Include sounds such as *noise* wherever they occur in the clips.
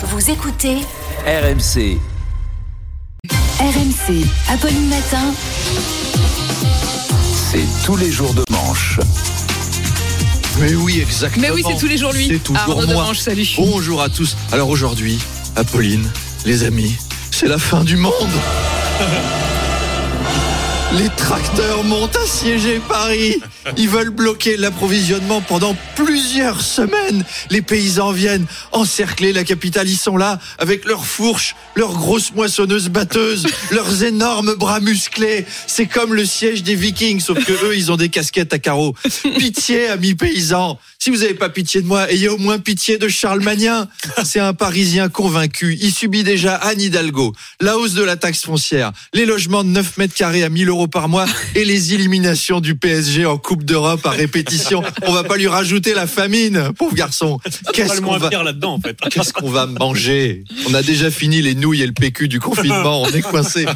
Vous écoutez RMC. RMC, Apolline Matin. C'est tous les jours de manche. Mais oui, exactement. Mais oui, c'est tous les jours lui. C'est toujours Arnaud moi. Demange, salut. Bonjour à tous. Alors aujourd'hui, Apolline, les amis, c'est la fin du monde. *laughs* Les tracteurs montent assiéger Paris. Ils veulent bloquer l'approvisionnement pendant plusieurs semaines. Les paysans viennent encercler la capitale. Ils sont là avec leurs fourches, leurs grosses moissonneuses batteuses, *laughs* leurs énormes bras musclés. C'est comme le siège des Vikings, sauf que eux, ils ont des casquettes à carreaux. Pitié, amis paysans. Si vous n'avez pas pitié de moi, ayez au moins pitié de Charles Magnin. C'est un Parisien convaincu. Il subit déjà Anne Hidalgo, la hausse de la taxe foncière, les logements de 9 mètres carrés à 1000 euros par mois et les éliminations du PSG en Coupe d'Europe à répétition. On va pas lui rajouter la famine, pauvre garçon. Qu'est-ce le qu'on moins va, là-dedans en fait. qu'est-ce qu'on va manger On a déjà fini les nouilles et le PQ du confinement. On est coincé.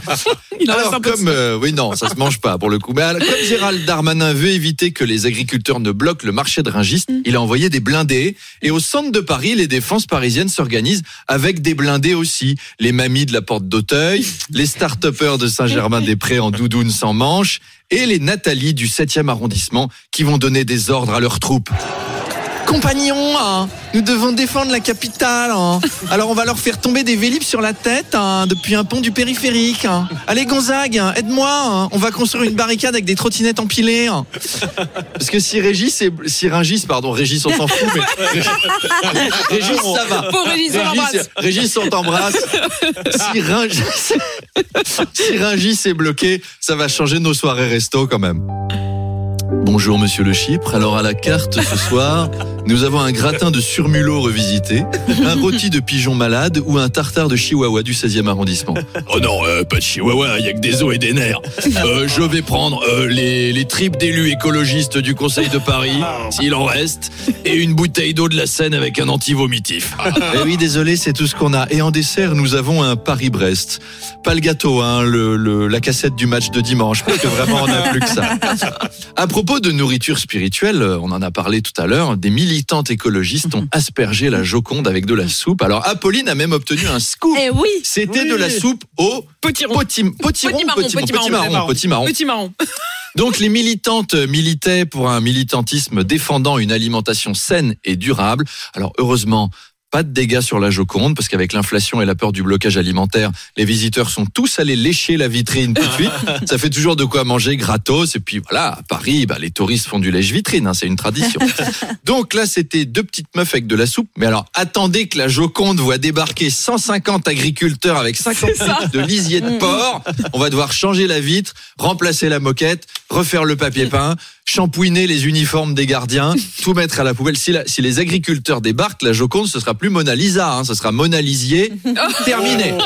Alors comme euh, oui non, ça se mange pas pour le coup. Mais alors, comme Gérald Darmanin veut éviter que les agriculteurs ne bloquent le marché de Rungis, Mm. il a envoyé des blindés et au centre de Paris, les défenses parisiennes s'organisent avec des blindés aussi. Les mamies de la porte d'Auteuil, les start-upers de Saint-Germain-des-Prés en doudoune sans manches et les Nathalie du 7e arrondissement qui vont donner des ordres à leurs troupes. Compagnons, hein, nous devons défendre la capitale. hein. Alors on va leur faire tomber des vélib sur la tête hein, depuis un pont du périphérique. hein. Allez Gonzague, aide-moi. hein. On va construire une barricade avec des trottinettes empilées. hein. Parce que si Régis, est, si pardon, Régis on s'en fout, mais *laughs* Régis ça va. Pour Régis, l'embrasse. Régis, on t'embrasse. Si Rungis, si Rungis est bloqué, ça va changer nos soirées resto quand même. Bonjour Monsieur le Chypre. Alors à la carte ce soir, nous avons un gratin de surmulot revisité, un rôti de pigeon malade ou un tartare de chihuahua du 16e arrondissement. Oh non, euh, pas de chihuahua, il y a que des os et des nerfs. Euh, je vais prendre euh, les, les tripes d'élus écologistes du Conseil de Paris, s'il en reste, et une bouteille d'eau de la Seine avec un anti-vomitif. Eh oui, désolé, c'est tout ce qu'on a. Et en dessert, nous avons un Paris-Brest. Pas le gâteau, hein, le, le- la cassette du match de dimanche, parce que vraiment on n'a plus que ça. À propos de nourriture spirituelle, on en a parlé tout à l'heure, des militantes écologistes ont aspergé la Joconde avec de la soupe. Alors Apolline a même obtenu un scoop. Eh oui. C'était de la soupe au Petit potiron, Petit marron, petit marron, marron, petit marron. Petit marron. Donc les militantes militaient pour un militantisme défendant une alimentation saine et durable. Alors heureusement, pas de dégâts sur la Joconde, parce qu'avec l'inflation et la peur du blocage alimentaire, les visiteurs sont tous allés lécher la vitrine tout de suite. *laughs* Ça fait toujours de quoi manger gratos. Et puis voilà, à Paris, bah, les touristes font du lèche-vitrine, hein, c'est une tradition. *laughs* Donc là, c'était deux petites meufs avec de la soupe. Mais alors, attendez que la Joconde voit débarquer 150 agriculteurs avec 50 ça. litres de lisier de porc. On va devoir changer la vitre, remplacer la moquette, refaire le papier peint, shampouiner les uniformes des gardiens, *laughs* tout mettre à la poubelle. Si, la- si les agriculteurs débarquent, la Joconde, ce sera plus Mona Lisa, hein, ce sera Mona Lisier. *laughs* Terminé. *laughs*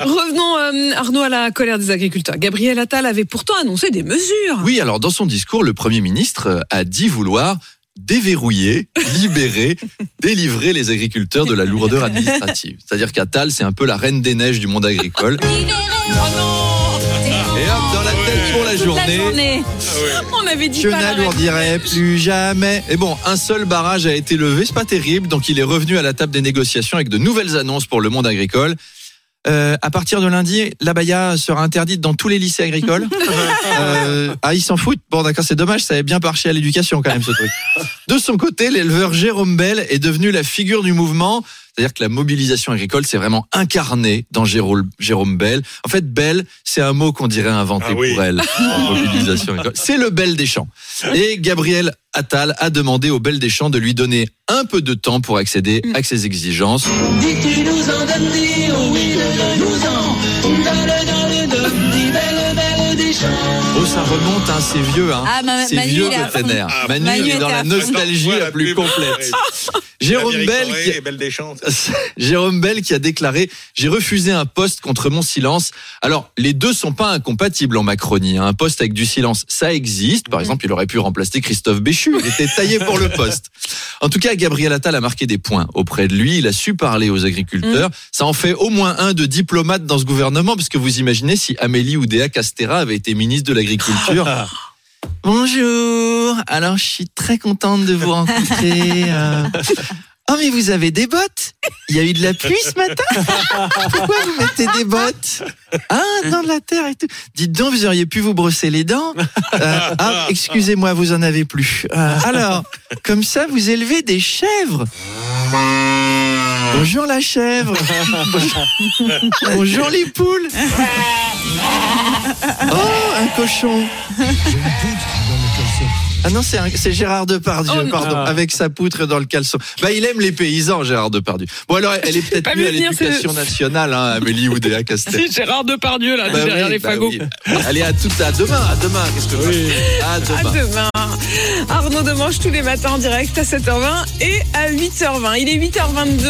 Revenons, euh, Arnaud, à la colère des agriculteurs. Gabriel Attal avait pourtant annoncé des mesures. Oui, alors dans son discours, le Premier ministre euh, a dit vouloir déverrouiller, libérer, délivrer les agriculteurs de la lourdeur administrative. C'est-à-dire qu'Attal, c'est un peu la reine des neiges du monde agricole. Dans la pour la journée. On avait dit Je pas la n'alourdirai plus jamais. Et bon, un seul barrage a été levé, c'est pas terrible, donc il est revenu à la table des négociations avec de nouvelles annonces pour le monde agricole. Euh, à partir de lundi, l'abaya sera interdite dans tous les lycées agricoles. *laughs* Euh, ah, ils s'en foutent. Bon, d'accord, c'est dommage, ça avait bien marché à l'éducation quand même ce truc. De son côté, l'éleveur Jérôme Bell est devenu la figure du mouvement. C'est-à-dire que la mobilisation agricole, c'est vraiment incarné dans Jérôme, Jérôme Bell. En fait, Bell, c'est un mot qu'on dirait inventé Ah oui. pour elle. la mobilisation agricole. C'est le Bell des champs. Et Gabriel Attal a demandé au Bell des champs de lui donner un peu de temps pour accéder à ses exigences. Oh, ça remonte, hein, c'est vieux, hein. Ah, Ma- c'est Manu, vieux il est à le plein fond. air. Ah, Manu, est dans la nostalgie la plus complète. *laughs* *laughs* Jérôme Bell, qui- Belle des. *laughs* Jérôme Bell qui a déclaré J'ai refusé un poste contre mon silence. Alors, les deux sont pas incompatibles en Macronie. hein. Un poste avec du silence, ça existe. Par exemple, il aurait pu remplacer Christophe Béchu. Il était taillé pour le poste. En tout cas, Gabriel Attal a marqué des points auprès de lui. Il a su parler aux agriculteurs. Ça en fait au moins un de diplomate dans ce gouvernement, parce que vous imaginez si Amélie Oudéa Castera avait été ministre de l'Agriculture. Bonjour. Alors, je suis très contente de vous rencontrer. euh. Oh mais vous avez des bottes Il y a eu de la pluie ce matin Pourquoi vous mettez des bottes Ah, dans la terre et tout. Dites donc, vous auriez pu vous brosser les dents. Euh, ah, excusez-moi, vous en avez plus. Euh, alors, comme ça, vous élevez des chèvres. Bonjour la chèvre. Bonjour, *laughs* Bonjour les poules. Oh, un cochon. Ah non, c'est un- c'est Gérard Depardieu, Oh pardon, avec sa poutre dans le caleçon. Bah, il aime les paysans, Gérard Depardieu. Bon, alors, elle est peut-être vu à l'éducation nationale, hein, Amélie Oudéa Castel. C'est Gérard Depardieu, là, Bah derrière oui, les bah fagots. oui. Allez, à tout à demain, à demain. Qu'est-ce que À À demain. demain. Arnaud Demange tous les matins en direct à 7h20 et à 8h20. Il est 8h22.